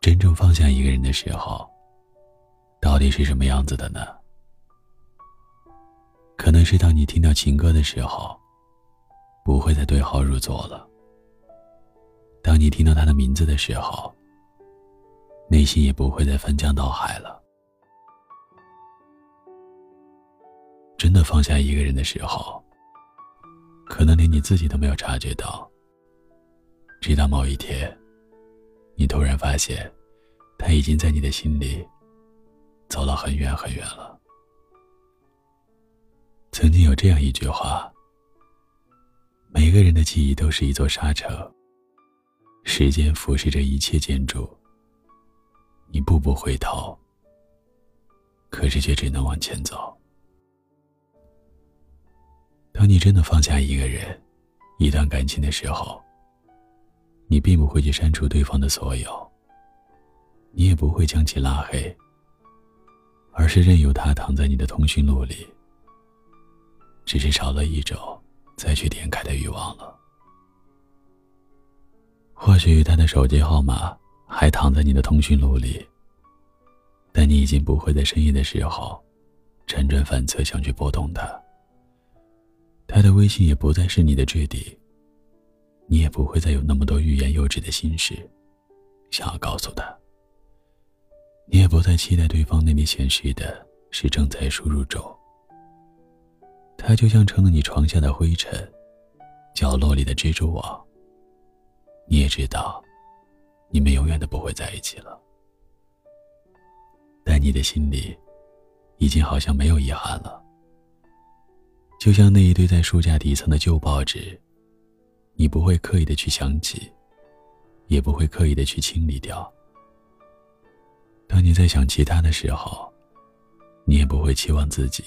真正放下一个人的时候，到底是什么样子的呢？可能是当你听到情歌的时候，不会再对号入座了；当你听到他的名字的时候，内心也不会再翻江倒海了。真的放下一个人的时候，可能连你自己都没有察觉到。直到某一天，你突然发现，他已经在你的心里走了很远很远了。曾经有这样一句话：每个人的记忆都是一座沙城，时间腐蚀着一切建筑。你步步回头，可是却只能往前走。当你真的放下一个人、一段感情的时候，你并不会去删除对方的所有，你也不会将其拉黑，而是任由他躺在你的通讯录里，只是少了一种再去点开的欲望了。或许他的手机号码还躺在你的通讯录里，但你已经不会在深夜的时候辗转反侧想去拨动他。他的微信也不再是你的置顶，你也不会再有那么多欲言又止的心事，想要告诉他。你也不再期待对方那里显示的是正在输入中。他就像成了你床下的灰尘，角落里的蜘蛛网。你也知道，你们永远都不会在一起了，但你的心里，已经好像没有遗憾了。就像那一堆在书架底层的旧报纸，你不会刻意的去想起，也不会刻意的去清理掉。当你在想其他的时候，你也不会期望自己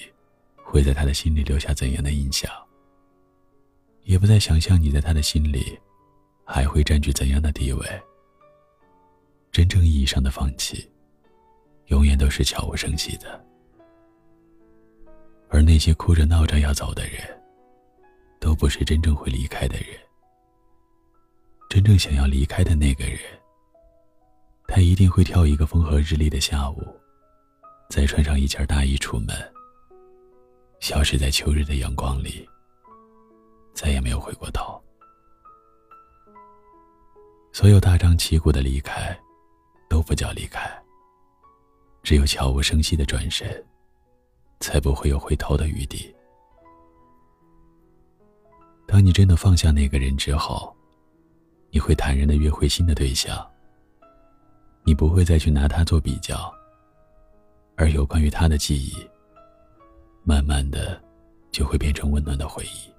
会在他的心里留下怎样的印象，也不再想象你在他的心里还会占据怎样的地位。真正意义上的放弃，永远都是悄无声息的。而那些哭着闹着要走的人，都不是真正会离开的人。真正想要离开的那个人，他一定会挑一个风和日丽的下午，再穿上一件大衣出门，消失在秋日的阳光里，再也没有回过头。所有大张旗鼓的离开，都不叫离开，只有悄无声息的转身。才不会有回头的余地。当你真的放下那个人之后，你会坦然的约会新的对象。你不会再去拿他做比较，而有关于他的记忆，慢慢的就会变成温暖的回忆。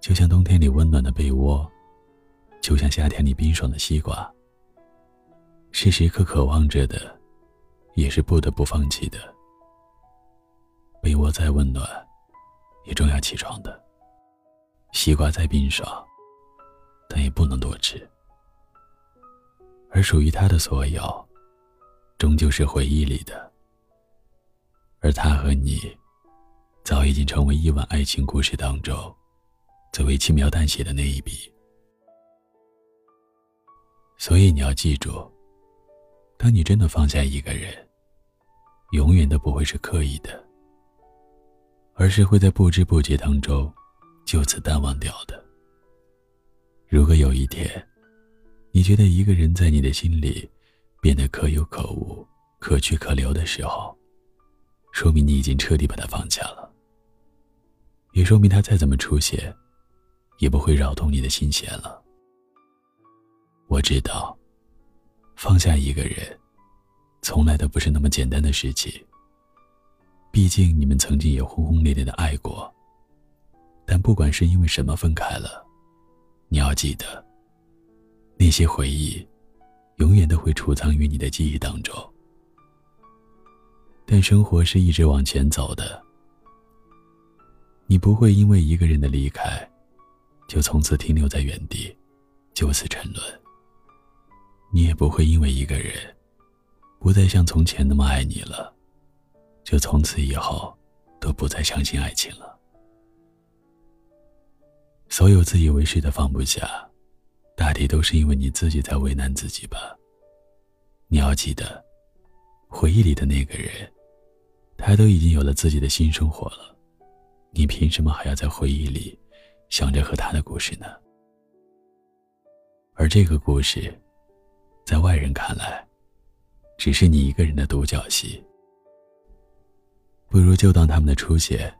就像冬天里温暖的被窝，就像夏天里冰爽的西瓜。是时刻渴望着的，也是不得不放弃的。被窝再温暖，也终要起床的。西瓜再冰爽，但也不能多吃。而属于他的所有，终究是回忆里的。而他和你，早已经成为亿万爱情故事当中最为轻描淡写的那一笔。所以你要记住，当你真的放下一个人，永远都不会是刻意的。而是会在不知不觉当中，就此淡忘掉的。如果有一天，你觉得一个人在你的心里变得可有可无、可去可留的时候，说明你已经彻底把他放下了。也说明他再怎么出现，也不会扰动你的心弦了。我知道，放下一个人，从来都不是那么简单的事情。毕竟你们曾经也轰轰烈烈的爱过，但不管是因为什么分开了，你要记得，那些回忆，永远都会储藏于你的记忆当中。但生活是一直往前走的，你不会因为一个人的离开，就从此停留在原地，就此沉沦。你也不会因为一个人，不再像从前那么爱你了。就从此以后，都不再相信爱情了。所有自以为是的放不下，大抵都是因为你自己在为难自己吧。你要记得，回忆里的那个人，他都已经有了自己的新生活了，你凭什么还要在回忆里想着和他的故事呢？而这个故事，在外人看来，只是你一个人的独角戏。不如就当他们的出现，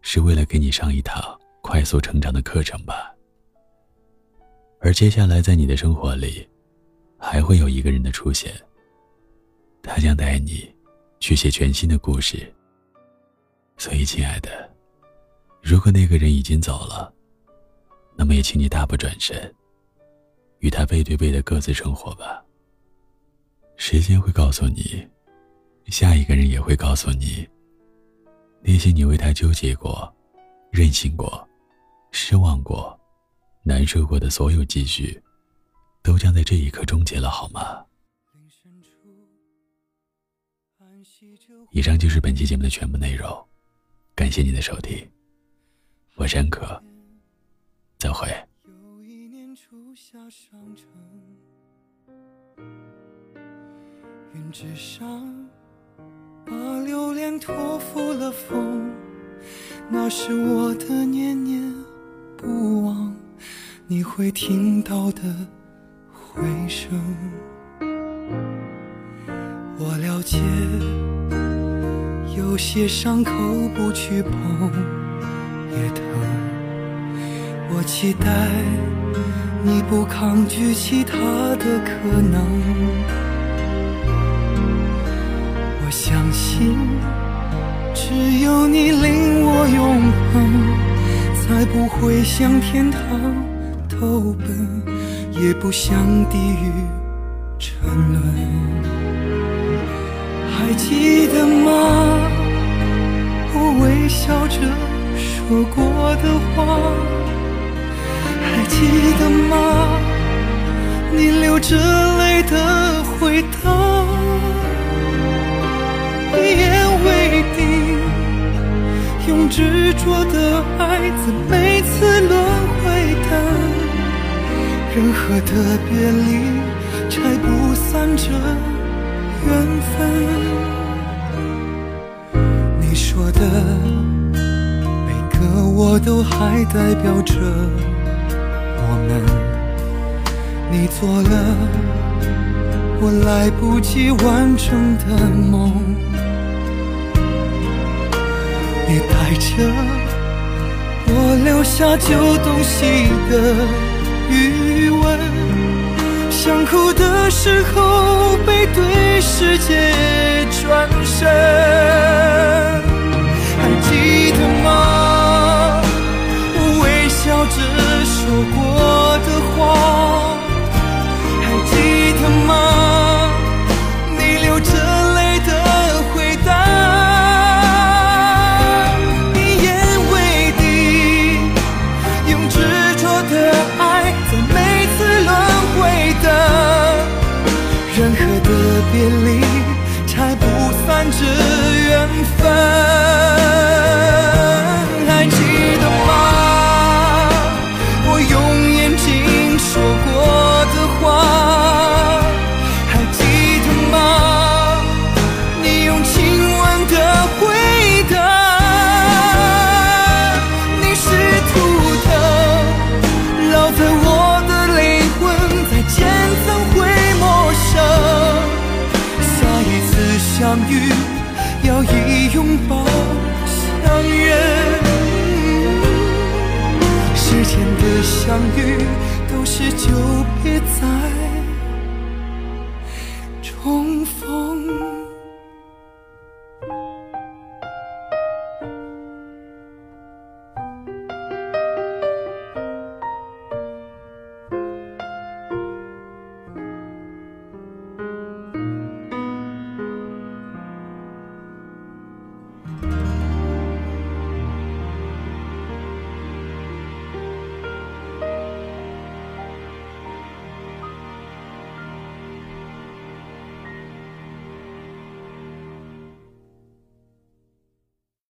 是为了给你上一堂快速成长的课程吧。而接下来，在你的生活里，还会有一个人的出现。他将带你去写全新的故事。所以，亲爱的，如果那个人已经走了，那么也请你大步转身。与他背对背的各自生活吧。时间会告诉你，下一个人也会告诉你，那些你为他纠结过、任性过、失望过、难受过的所有积蓄，都将在这一刻终结了，好吗？以上就是本期节目的全部内容，感谢您的收听，我是安可，再会。下上城，云之上，把留恋托付了风。那是我的念念不忘，你会听到的回声。我了解，有些伤口不去碰也疼。我期待。你不抗拒其他的可能，不会向天堂投奔，也不向地狱沉沦。还记得吗？我微笑着说过的话。还记得吗？你流着泪的回答，用执着的爱在每次轮回等，任何的别离拆不散这缘分。你说的每个我都还代表着。我们，你做了我来不及完成的梦，你带着我留下旧东西的余温，想哭的时候背对世界转身，相遇，要以拥抱相认。世间的相遇，都是久别再。